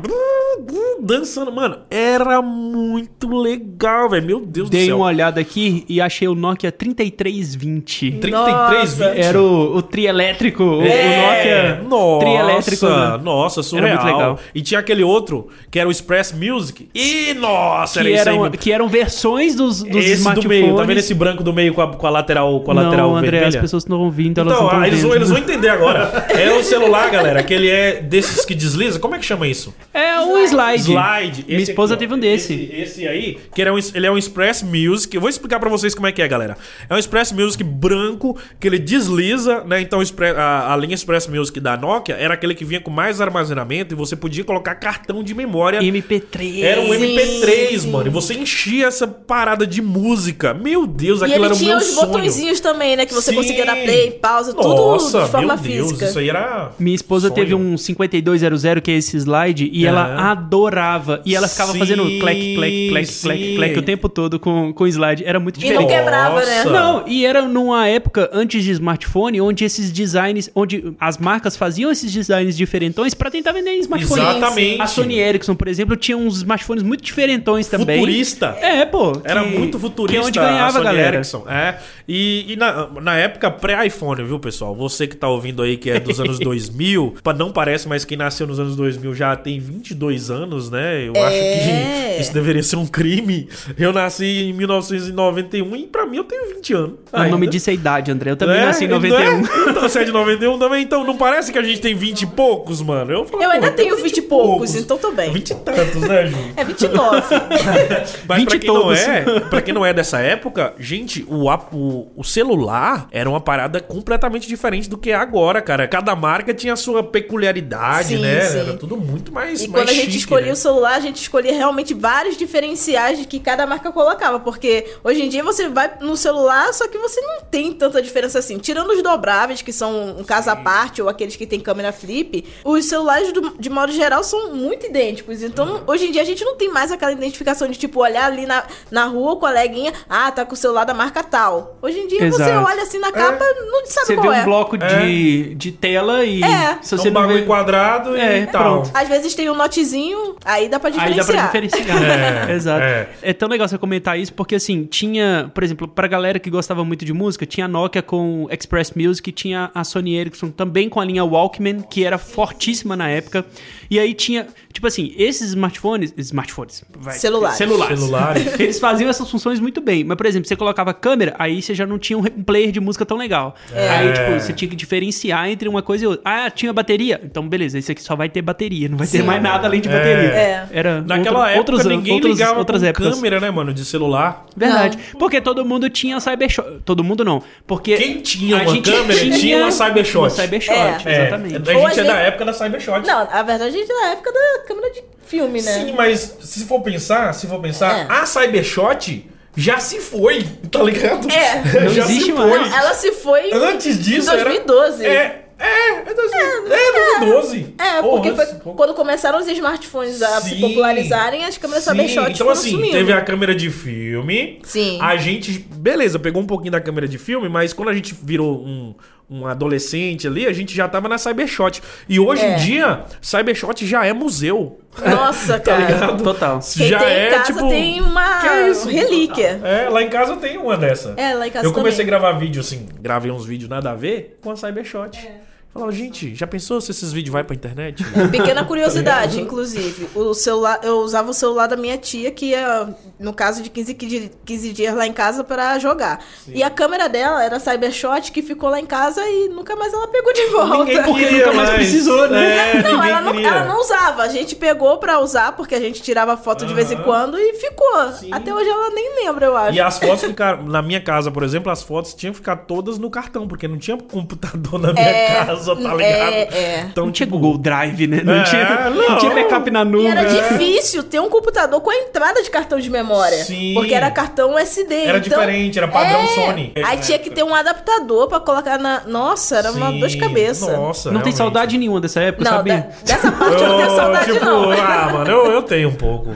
dançando. Mano, era muito legal, velho. Meu Deus Dei do céu. uma olhada aqui e achei o Nokia 3320. 33, Nossa. 20. Era o, o trielétrico, o- o É, Nokia nossa, trielétrico. né? nossa, surreal. muito legal. E tinha aquele outro, que era o Express Music. E, nossa, era Que isso aí. que eram versões dos, dos Esse do smartphones. meio, tá vendo esse branco do meio com a, com a lateral, com a lateral não, André, vermelha? as pessoas não estão ouvindo, elas Então, não ah, estão eles, vão, eles vão entender agora. É o celular, galera, que ele é desses que desliza. Como é que chama isso? É um slide. Slide. Minha Esse esposa aqui, teve um desse. Esse, esse aí, que ele é, um, ele é um Express Music. Eu vou explicar pra vocês como é que é, galera. É um Express Music branco que ele desliza, né? Então a, a linha Express Music da Nokia era aquele que vinha com mais armazenamento e você podia colocar cartão de memória. MP3. Era um Sim, MP3, sim. mano. E você enchia essa parada de música. Meu Deus, E aquilo era o tinha meu os sonho. botõezinhos também, né? Que você Sim. conseguia dar play, pausa, tudo Nossa, de forma meu Deus, física. isso aí era. Minha esposa sonho. teve um 5200, que é esse slide, e ela Aham. adorava. E ela ficava Sim, fazendo clec, clec, sim. clec, clec o tempo todo com, com slide. Era muito E não diferente. quebrava, né? Nossa. Não, e era numa época antes de smartphone, onde esses designs, onde as marcas faziam esses designs diferentões pra tentar vender em smartphone. Exatamente. A Sony Ericsson, por exemplo, tinha uns smartphones muito diferentões também. Futurista. É, pô. Era que- muito futurista. Que é onde ganhava, a Sony galera. Ericsson. É. E, e na, na época pré-iPhone, viu, pessoal? Você que tá ouvindo aí que é dos anos 2000, pa- não parece, mas quem nasceu nos anos 2000 já tem 22 anos, né? Eu acho É. que isso deveria ser um crime. Eu nasci em 1991 e pra mim eu tenho 20 anos. O nome ainda. disso é idade, André. Eu também É, nasci em não 91. é? Então você é de 91 também, então não parece que a gente tem 20 e poucos, mano? Eu, falo, Eu ainda tenho 20 e poucos, então tô bem. 20 e tantos, né, Ju? É 29. Mas 20 pra quem, todos. não é, pra quem não é dessa época, gente, o, o, o celular era uma parada completamente diferente do que é agora, cara. Cada marca tinha a sua peculiaridade, Sim, né? sim. Era tudo muito mais E mais quando a gente chique, escolhia né? o celular, a gente escolhia realmente vários diferenciais de que cada marca colocava. Porque hoje em dia você vai no celular, só que você não tem tanta diferença assim. Tirando os dobráveis, que são um caso à parte, ou aqueles que tem câmera flip, os celulares, do- de modo geral, são muito idênticos. Então, hoje em dia, a gente não tem mais aquela identificação de, tipo, olhar ali na, na rua, o coleguinha, ah, tá com o celular da marca tal. Hoje em dia, você Exato. olha assim na capa, não sabe Você vê qual um é. bloco de, de tela e. É. Se É você um não bagulho vê... quadrado É, e tal. pronto. Às vezes tem um notezinho, aí dá pra Aí dá diferenciar. pra diferenciar. É, Exato. é. É. tão legal você comentar isso, porque assim, tinha, por exemplo, pra galera que gostava muito de música, tinha a Nokia com Express Music, tinha a Sony Ericsson também com a linha Walkman, que era fortíssima na época. E aí tinha, tipo assim, esses smartphones, smartphones, vai, Celulares. celulares. Celulares. Eles faziam essas funções muito bem. Mas, por exemplo, você colocava câmera, aí você já não tinha um player de música tão legal. Aí, tipo, você tinha que diferenciar entre uma coisa e outra. Ah, tinha bateria? Então, beleza, esse aqui só vai ter bateria, não vai ter mais nada além de bateria. É. Era Naquela outro- época outros ninguém outros- ligava outras com épocas. câmera, né, mano, de celular. Verdade. Porque todo mundo tinha Cybershot. Todo mundo não. Porque Quem tinha a uma gente câmera tinha uma Cybershot. Uma Cybershot, É. exatamente. A Ou gente é da época da Cybershot. Não, a verdade a gente é da época da câmera de filme, né? Sim, mas se for pensar, se for pensar, É. a Cybershot já se foi, tá ligado? É. Não já existe se foi. Não, ela se foi Antes disso em 2012. era... É, é, é, 2000, é, 2012. É, Porra, porque foi quando começaram os smartphones a se Sim. popularizarem, as câmeras Sim, Cybershot então foram assim, sumindo. teve a câmera de filme. Sim. A gente, beleza, pegou um pouquinho da câmera de filme, mas quando a gente virou um, um adolescente ali, a gente já tava na Cybershot. E hoje É. em dia, Cybershot já é museu. Nossa, Tá cara. ligado? Total. Quem já tem é em casa tipo. tem uma que é isso? relíquia. É, lá em casa tem uma dessa. É, lá em casa Eu comecei também. a gravar vídeo assim, gravei uns vídeos nada a ver com a Cybershot. É. Falava, gente, já pensou se esses vídeos vai pra internet? Pequena curiosidade, inclusive. O celular, eu usava o celular da minha tia, que ia, no caso de 15, 15 15 dias lá em casa pra jogar. E a câmera dela era Cybershot, que ficou lá em casa e nunca mais ela pegou de volta. Ninguém Porque queria nunca mais precisou, né? É, Não, ela não, ela não usava. A gente pegou pra usar, porque a gente tirava foto de vez em quando e ficou. Sim. Até hoje ela nem lembra, eu acho. E as fotos ficaram. Na minha casa, por exemplo, as fotos tinham que ficar todas no cartão, porque não tinha computador na minha É, casa, tá ligado? é, é. Então, Não tinha tipo, Google Drive, né? Não, É, tinha, não. não tinha backup na E nuvem. era difícil ter um computador com a entrada de cartão de memória. Sim. Porque era cartão SD. Era então- diferente, era padrão É. Sony. Aí tinha que ter um adaptador pra colocar na. Nossa, era uma Sim, dor de cabeça. Nossa, Não tem realmente. saudade nenhuma dessa época, Não, sabe? da- dessa parte eu não tenho saudade, tipo, não. ah, mano, eu, eu tenho um pouco.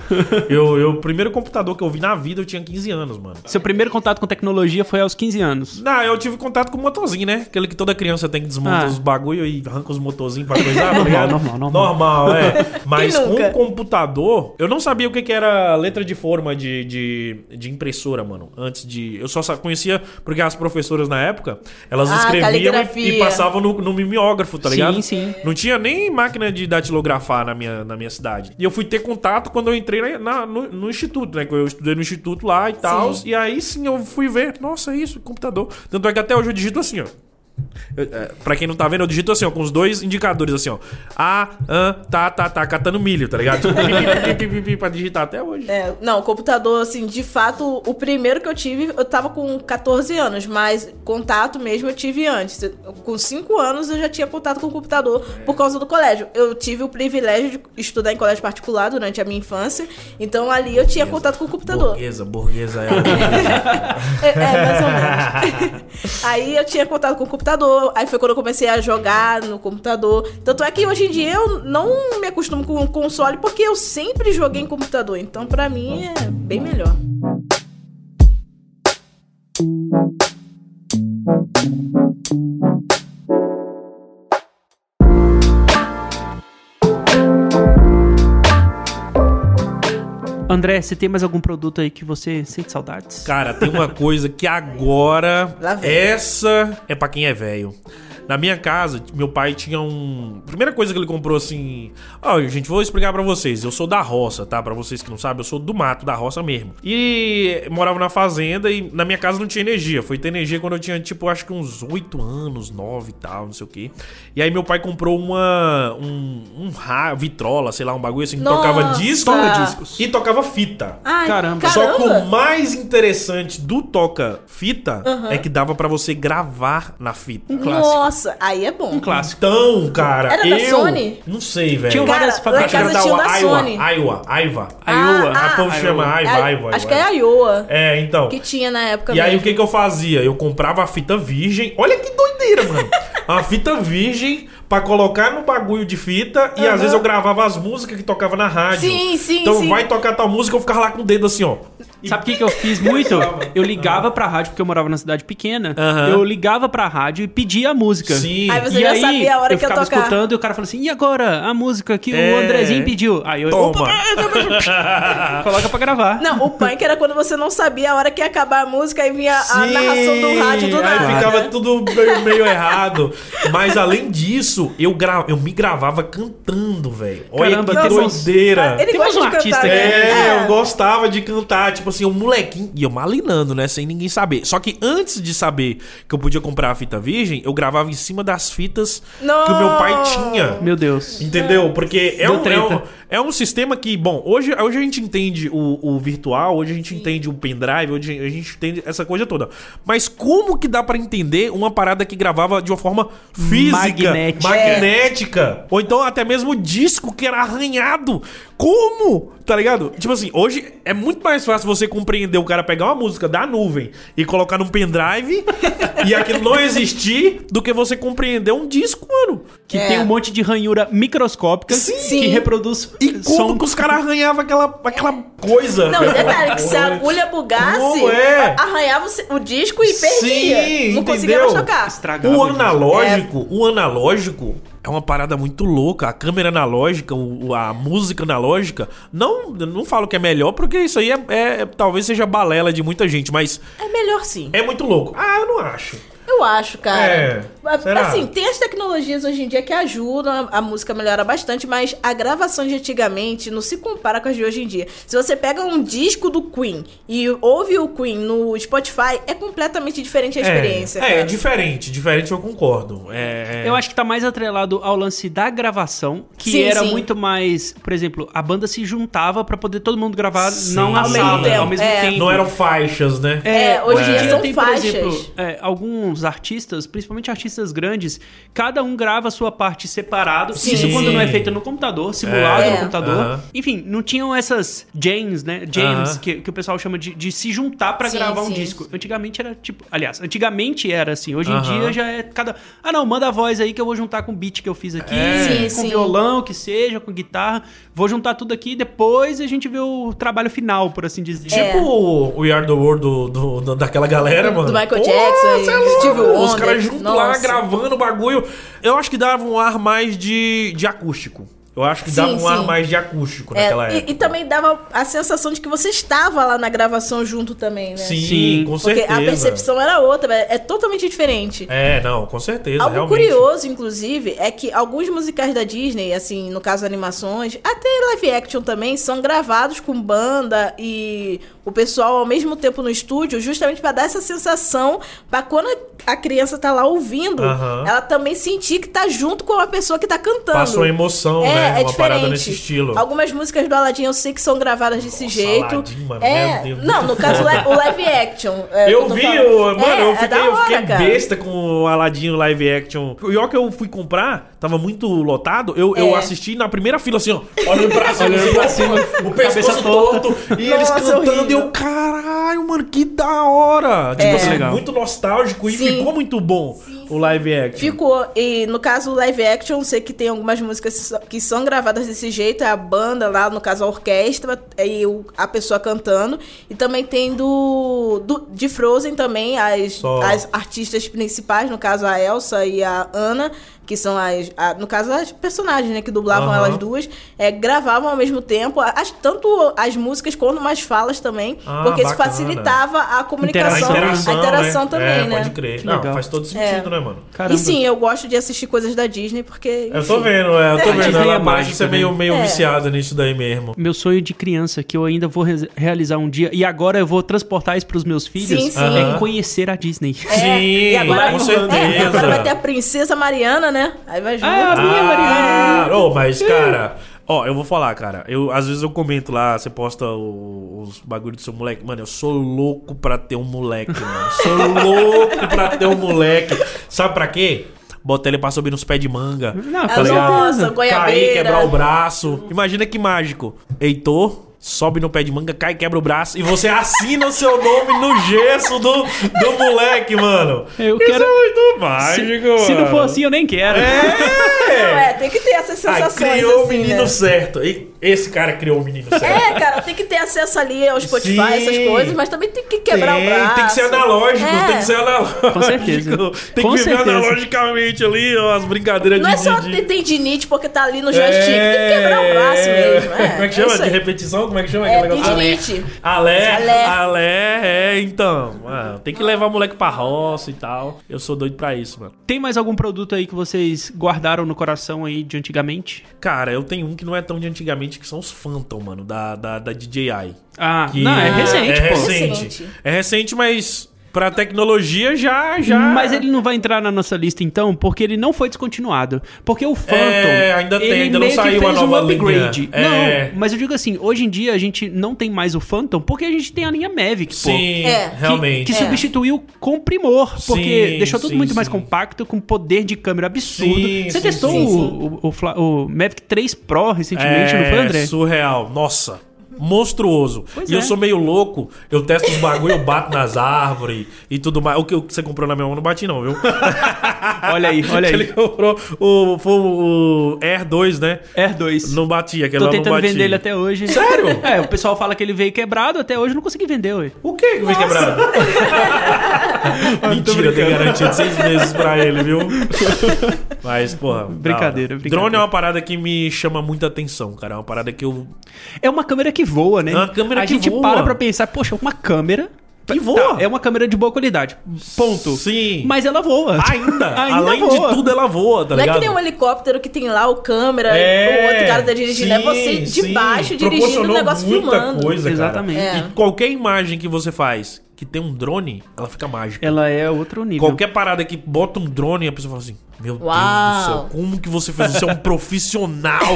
Eu, eu, o primeiro computador que eu vi na vida, eu tinha 15 anos, mano. Seu primeiro contato com tecnologia foi aos 15 anos. Não, eu tive contato com o motorzinho, né? Aquele que toda criança tem que desmontar Ah, os eu bagulho e arranca os motorzinhos pra coisar, tá ligado? normal, normal. Normal, é. Mas com o computador, eu não sabia o que, que era letra de forma de, de, de impressora, mano. Antes de. Eu só conhecia porque as professoras na época, elas Ah, escreviam e, e passavam no, no mimeógrafo, tá Sim, ligado? sim. Não tinha nem máquina de datilografar na minha, na minha cidade. E eu fui ter contato quando eu entrei na- na- no, no instituto, né? Que eu estudei no instituto lá e tal. E aí sim eu fui ver. Nossa, isso, computador. Tanto é que até hoje eu digito assim, ó. É, pra quem não tá vendo, eu digito assim, ó, com os dois indicadores, assim, ó. A, an, tá, tá, tá, catando milho, tá ligado? Tipo, pi, pi, pi, pi, pi, pi, pra digitar até hoje. É, não, computador, assim, de fato, o primeiro que eu tive, eu tava com 14 anos, mas contato mesmo eu tive antes. Com 5 anos eu já tinha contato com o computador por causa do colégio. Eu tive o privilégio de estudar em colégio particular durante a minha infância, então ali eu tinha contato com o computador. Burguesa, burguesa é. É, é, mais ou menos. aí eu tinha contato com o computador, aí foi quando eu comecei a jogar no computador. Tanto é que hoje em dia eu não me acostumo com o console porque eu sempre joguei em computador, então pra mim é bem melhor. André, você tem mais algum produto aí que você sente saudades? Cara, tem uma coisa que agora. Lá vem. Essa é pra quem é velho. Na minha casa, meu pai tinha um. Primeira coisa que ele comprou assim. Ó, gente, vou explicar pra vocês. Eu sou da roça, tá? Pra vocês que não sabem, eu sou do mato, da roça mesmo. E morava na fazenda e na minha casa não tinha energia. Foi ter energia quando eu tinha, tipo, acho que uns 8 anos, 9 e tal, não sei o quê. E aí meu pai comprou uma. Um, um ra- vitrola, sei lá, um bagulho assim que Nossa! tocava disco Toca discos. e tocava fita. Ai, Caramba. Só que o caramba. mais interessante do toca-fita é que dava pra você gravar na fita. Clássico. Nossa, aí é bom. Um clássico. Então, cara, Era eu da Sony? não sei, velho. Tinha Cara, várias lá em fabricantes. casa tinha o da Sony. Aiwa, Aiva. Iowa. Ah, A povo ah, chama Aiva, É, Aiva. Acho que é a Iowa É, então. que tinha na época E aí mesmo. o que que eu fazia? Eu comprava a fita virgem. Olha que doideira, mano. A fita virgem pra colocar no bagulho de fita e às vezes eu gravava as músicas que tocava na rádio. Sim, sim, Então sim. vai tocar tal música, eu ficava lá com o dedo assim, ó. Sabe o que, que eu fiz muito? Eu ligava pra rádio, porque eu morava na cidade pequena. Aham. Eu ligava pra rádio e pedia a música. Sim. Aí você e já aí, sabia a hora eu que ia ficava tocar. escutando e o cara falou assim: e agora? A música que É. o Andrezinho pediu. Aí eu. Toma. Opa, coloca pra gravar. Não, o punk era quando você não sabia a hora que ia acabar a música e vinha a Sim, narração do rádio do aí nada. ficava tudo meio, meio errado. Mas além disso, eu, gra... eu me gravava cantando, velho. Olha Caramba, que doideira. Ele Temos gosta um de cantar, artista né? É, eu gostava de cantar, tipo assim, um molequinho. E eu malinando, né? Sem ninguém saber. Só que antes de saber que eu podia comprar a fita virgem, eu gravava em cima das fitas que o meu pai Não. tinha. Meu Deus. Entendeu? Porque é um, é, um, é um sistema que, bom, hoje, hoje a gente entende o, o virtual, hoje a gente entende o pendrive, hoje a gente entende essa coisa toda. Mas como que dá pra entender uma parada que gravava de uma forma física, Magnética. Magnética? Ou então até mesmo disco que era arranhado. Como? Tá ligado? Tipo assim, hoje é muito mais fácil você compreender o cara pegar uma música da nuvem e colocar num pendrive e aquilo não existir do que você compreender um disco, mano. Que É. tem um monte de ranhura microscópica Sim. que Sim. reproduz E como som. que os caras arranhavam aquela, aquela coisa? Não, detalhe, que se a agulha bugasse, é? arranhava o disco e perdia. Sim, não conseguia entendeu? mais tocar. Estragava O analógico, o analógico é uma parada muito louca. A câmera analógica, o- a música analógica, não, não falo que é melhor, porque isso aí é, é- talvez seja balela de muita gente, mas É melhor sim. é muito louco. Ah, eu não acho. Eu acho, cara. É, será? Assim, tem as tecnologias hoje em dia que ajudam, a, a música melhora bastante, mas a gravação de antigamente não se compara com as de hoje em dia. Se você pega um disco do Queen e ouve o Queen no Spotify, é completamente diferente a experiência. É, é, é diferente, diferente eu concordo. É, é- Eu acho que tá mais atrelado ao lance da gravação, que Sim, era sim. muito mais, por exemplo, a banda se juntava pra poder todo mundo gravar Sim. não na Ao sala, mesmo tempo, ao mesmo é. tempo. Não eram faixas, né? É, hoje em dia são tem, por faixas. exemplo, é, alguns artistas, principalmente artistas grandes, cada um grava a sua parte separado. Sim. Isso quando não é feito no computador, simulado É. no computador. Enfim, não tinham essas jams, né? Aham. que, que o pessoal chama de, de se juntar pra Sim, gravar um sim. disco. Antigamente era tipo. Aliás, antigamente era assim. Hoje em dia já é cada. Ah, não, manda a voz aí que eu vou juntar com o beat que eu fiz aqui, Sim, com sim. violão, que seja, com guitarra. Vou juntar tudo aqui e depois a gente vê o trabalho final, por assim dizer. É. Tipo o We Are the World do, do- do- daquela galera, mano. Michael Pô, Jackson e cê é louco. Os caras juntos lá gravando o bagulho. Eu acho que dava um ar mais de, de acústico. Eu acho que Sim, dava um ar sim. mais de acústico É, naquela e- época. e, também dava a sensação de que você estava lá na gravação junto também, né? Sim, Sim. com Porque certeza. a percepção era outra, é, é totalmente diferente. É, não, com certeza, Algo realmente. curioso, inclusive, é que alguns musicais da Disney, assim, no caso animações, até live action também, são gravados com banda e o pessoal ao mesmo tempo no estúdio, justamente pra dar essa sensação, pra quando a criança tá lá ouvindo, ela também sentir que tá junto com a pessoa que tá cantando. Passa uma emoção, É, né? É uma parada diferente. nesse estilo. Algumas músicas do Aladdin eu sei que são gravadas desse Nossa, jeito. Aladdin, mano, é, meu Deus, não, no caso o live action. é, Eu vi, eu, mano, É, eu é fiquei, da eu hora, fiquei cara. besta com o Aladdin live action. O pior que eu fui comprar, tava muito lotado. Eu, eu É. assisti na primeira fila, assim, ó. Olhando pra cima, Olhando pra cima, o pescoço torto. E eles Nossa, cantando. E horrível. eu, caralho, mano, que da hora. Tipo É. assim, muito nostálgico. E Sim. ficou muito bom o live action. Ficou. E no caso live action, sei que tem algumas músicas que são gravadas desse jeito, é a banda lá, no caso a orquestra, e o- a pessoa cantando. E também tem do, do- de Frozen também, as, Só. as artistas principais, no caso a Elsa e a Anna, que são as. a- no caso, as personagens, né? Que dublavam Aham. elas duas, é, gravavam ao mesmo tempo, as, tanto as músicas quanto mais falas também, Ah, porque isso bacana. facilitava a comunicação, Interação, a interação né? também, é, né? Pode crer. Que Não, legal. faz todo sentido, né, mano? Caramba. E sim, eu gosto de assistir coisas da Disney, porque. Eu tô enfim. vendo, é, eu tô A vendo. Disney Ela é mágica, ser meio, né? meio É. viciada nisso daí mesmo. Meu sonho de criança, que eu ainda vou re- realizar um dia, e agora eu vou transportar isso pros meus filhos, Sim, sim. é conhecer a Disney. É, Sim, e agora, com é, certeza. agora vai ter a Princesa Mariana, né? Aí vai junto. Ah, minha Ah, ô, mas, cara, ó, eu vou falar, cara. Eu, às vezes eu comento lá, você posta o- os bagulho do seu moleque. Mano, eu sou louco pra ter um moleque, mano. Sou louco pra ter um moleque. Sabe pra quê? Bota ele pra subir nos pés de manga. Não, tá ligado? nossa. Cair, quebrar o braço. Imagina que mágico. Heitor. Sobe no pé de manga, cai, quebra o braço e você assina o seu nome no gesso do, do moleque, mano. Eu Isso quero- é muito Se, mágico, se não mano. for assim, eu nem quero. É! Não, é, tem que ter essas Aí sensações. criou o assim, menino né? certo. E esse cara criou o menino certo. É, cara, tem que ter acesso ali ao Spotify, Sim. essas coisas, mas também tem que quebrar tem, o braço. tem que ser analógico, É. tem que ser analógico. Com certeza. Tem Com que viver certeza. analogicamente ali, ó, as brincadeiras Não de... é só de- ter tendinite porque tá ali no joystick, tem que quebrar o braço mesmo. É, Como é que é chama? de repetição? Como é que chama? É, aquele negócio? tendinite. Alé, Alé. alé, é, então. Mano, tem que levar o moleque pra roça e tal. Eu sou doido pra isso, mano. Tem mais algum produto aí que vocês guardaram no coração aí de antigamente? Cara, eu tenho um que não é tão de antigamente, que são os Phantom, mano, da, da, da DJI. Ah, Que não, é recente, é pô. recente. Recente. É recente, mas pra tecnologia já, já... Mas ele não vai entrar na nossa lista então, porque ele não foi descontinuado. Porque o Phantom. É, ainda tem, ele ainda não saiu fez a nova um upgrade. linha. É. Não, mas eu digo assim, hoje em dia a gente não tem mais o Phantom porque a gente tem a linha Mavic, pô. Sim, É. Que- realmente. Que, É. substituiu com primor, porque Sim, deixou tudo sim, muito mais sim. compacto, com poder de câmera absurdo. Sim, Você sim, testou sim, o, sim. O, o o Mavic 3 Pro recentemente, não foi, André? É surreal. Nossa. Monstruoso. Pois e eu é. sou meio louco. Eu testo os bagulho, eu bato nas árvores e tudo mais. O que você comprou na minha mão eu não bati, não, viu? Olha aí, olha Ele aí. comprou o, foi o Air 2, né? Air 2. Não bati, aquele Tô tentando vender ele até hoje. Sério? É, o pessoal fala que ele veio quebrado, até hoje eu não consegui vender, ué. O que que foi quebrado? Mentira, tem garantia de seis meses pra ele, viu? Mas, porra. Brincadeira, brincadeira. Drone é uma parada que me chama muita atenção, cara. É uma parada que eu. É uma câmera que voa, né? É uma câmera a que gente voa. para pra pensar, poxa, uma câmera. Que voa. Tá, é uma câmera de boa qualidade. Ponto. Sim. Mas ela voa. Ainda, Ainda além voa. de tudo, ela voa, tá Não é ligado? que nem um helicóptero que tem lá o câmera É, e o outro cara tá dirigindo. é você sim, de baixo sim. dirigindo o negócio muita filmando. Coisa, cara. Exatamente. É. E qualquer imagem que você faz que tem um drone, ela fica mágica. Ela é outro nível. Qualquer parada que bota um drone, a pessoa fala assim: Meu Deus Uau. do céu, como que você fez isso? Você é um profissional,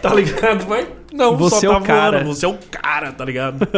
tá ligado? Mas não, Você só é tá o cara. voando, você é o cara, tá ligado?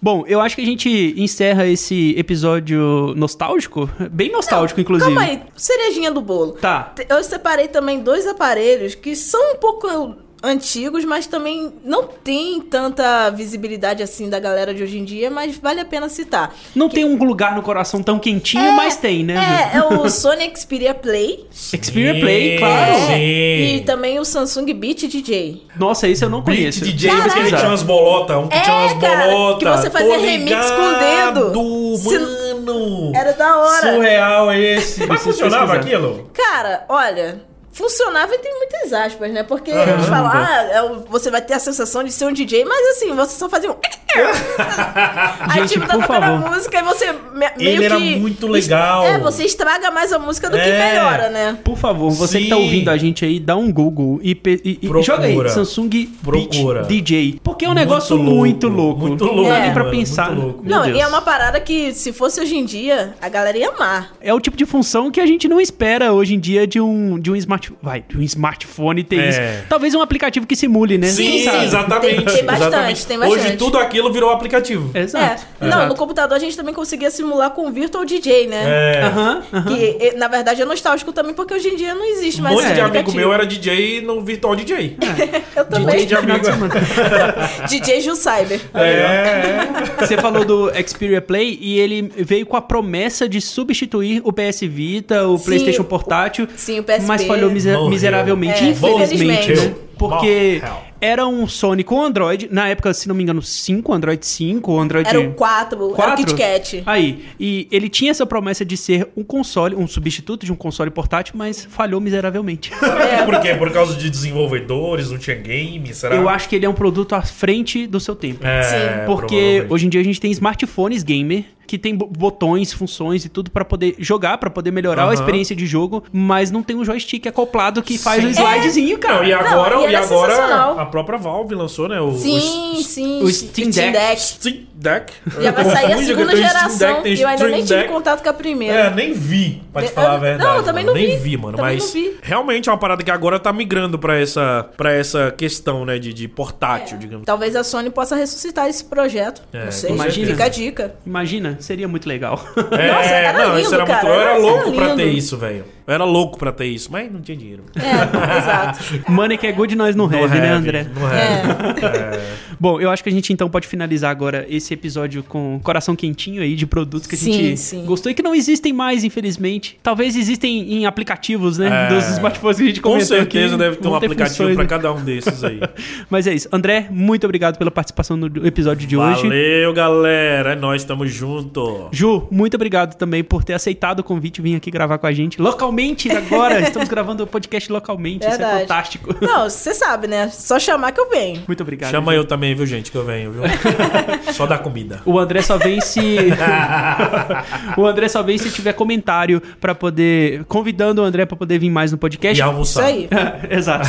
Bom, eu acho que a gente encerra esse episódio nostálgico. Bem nostálgico, inclusive. Calma aí, cerejinha do bolo. Tá. Eu separei também dois aparelhos que são um pouco antigos, mas também não tem tanta visibilidade assim da galera de hoje em dia, mas vale a pena citar. Não tem um lugar no coração tão quentinho, É, mas tem, né? É, é o Sony Xperia Play Xperia Play, Sim, claro. É, Sim. e também o Samsung Beat DJ. Nossa, esse eu não Beat conheço. DJ, Vou que ele pesquisar. tinha umas bolotas, um que É, tinha umas bolotas. que você fazia remix com o dedo. Mano! Era da hora. Surreal esse. Mas funcionava aquilo? Cara, olha, funcionava e tem muitas aspas, né? Porque eles falam, ah, é você vai ter a sensação de ser um DJ, mas assim, você só fazia um. Aí, Gente, tipo, tá por tocando a música e você me- meio Ele era que. muito legal. É, você estraga mais a música do que É. melhora, né? Por favor, você que tá Sim. ouvindo a gente aí, dá um Google e, e- e joga aí Samsung Beat Procura. DJ. Porque é um Muito negócio louco, muito louco. muito Não louco, dá nem pra pensar. muito louco. Meu não, Deus. e é uma parada que, se fosse hoje em dia, a galera ia amar. É o tipo de função que a gente não espera hoje em dia de um, de um, smart, vai, de um smartphone ter É. isso. Talvez um aplicativo que simule, né? Sim, sabe? exatamente. Tem- tem bastante, exatamente. tem bastante. Hoje tudo aquilo virou aplicativo. Exato. É. Não, no computador a gente também conseguia simular com o Virtual DJ, né? É. Que, na verdade, é nostálgico também, porque hoje em dia não existe Um mais monte esse de amigo meu era DJ no Virtual DJ. Eu também. DJ de amigo. DJ Gil Cyber. É. Você falou do Xperia Play e ele veio com a promessa de substituir o PS Vita, o Sim, PlayStation o- Portátil, sim, o PSP. mas falhou miser- Morreu. miseravelmente, É, infelizmente, infelizmente. né? Porque Morreu. era um Sony com Android, na época, se não me engano, 5, Android 5, Android Era o 4, era o Quatro? Kit Kat. Aí, e ele tinha essa promessa de ser um console, um substituto de um console portátil, mas falhou miseravelmente. Por quê? Por causa de desenvolvedores, não tinha game, será? Eu acho que ele é um produto à frente do seu tempo. É, Sim. Porque hoje em dia a gente tem smartphones gamer que tem bo- botões, funções e tudo pra poder jogar, pra poder melhorar a experiência de jogo, mas não tem um joystick acoplado que faz Sim. o slidezinho, cara. Não, e agora, Não, e e era agora a própria Valve lançou, né? O, Sim, sim. o Steam Deck. Steam Deck. Já vai sair a segunda geração Deck, e eu ainda nem tive Deck. contato com a primeira. É, nem vi, pra te Eu- falar a não, verdade. eu também mano. não Nem vi. vi, mano. Também mas não vi. realmente é uma parada que agora tá migrando pra essa, pra essa questão, né? De, de portátil, digamos. Talvez a Sony possa ressuscitar esse projeto. É, não sei. imagina. Fica a dica. Imagina, seria muito legal. É, Nossa, era não, lindo, isso era cara, muito. Eu era era louco pra lindo. ter isso, velho. Eu era louco pra ter isso, mas não tinha dinheiro. É, exato. Money que é good, nós não have, né, André? Não have. É. Bom, eu acho que a gente então pode finalizar agora esse episódio com coração quentinho aí de produtos que a Sim, gente sim. gostou e que não existem mais, infelizmente. Talvez existem em aplicativos, né? É. Dos smartphones que a gente Com comentou certeza aqui. deve ter um Vão aplicativo pra né? cada um desses aí. Mas é isso. André, muito obrigado pela participação no episódio de hoje. Valeu, galera. É nóis, tamo junto. Ju, muito obrigado também por ter aceitado o convite e vir aqui gravar com a gente localmente agora. Estamos gravando o podcast localmente. Isso é Verdade. fantástico. Não, você sabe, né? Só chamar que eu venho. Muito obrigado. Chama Ju. eu também, viu, gente, que eu venho, viu? Só comida. O André só vem se. o André só vem se tiver comentário pra poder. Convidando o André pra poder vir mais no podcast. E Isso almoçar. aí. Exato.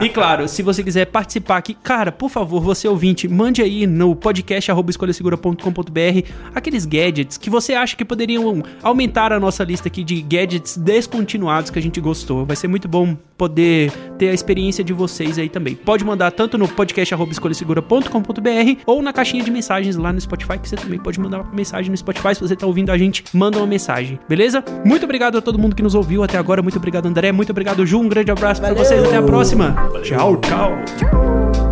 e claro, se você quiser participar aqui, cara, por favor, você ouvinte, mande aí no podcast arroba escolhasegura.com.br aqueles gadgets que você acha que poderiam aumentar a nossa lista aqui de gadgets descontinuados que a gente gostou. Vai ser muito bom poder ter a experiência de vocês aí também. Pode mandar tanto no podcast arroba escolhasegura.com.br ou na caixinha de mensagens lá no Spotify, que você também pode mandar uma mensagem no Spotify. Se você tá ouvindo a gente, manda uma mensagem, beleza? Muito obrigado a todo mundo que nos ouviu até agora. Muito obrigado, André. Muito obrigado, Ju. Um grande abraço pra Valeu. vocês. Até a próxima. Tchau, tchau.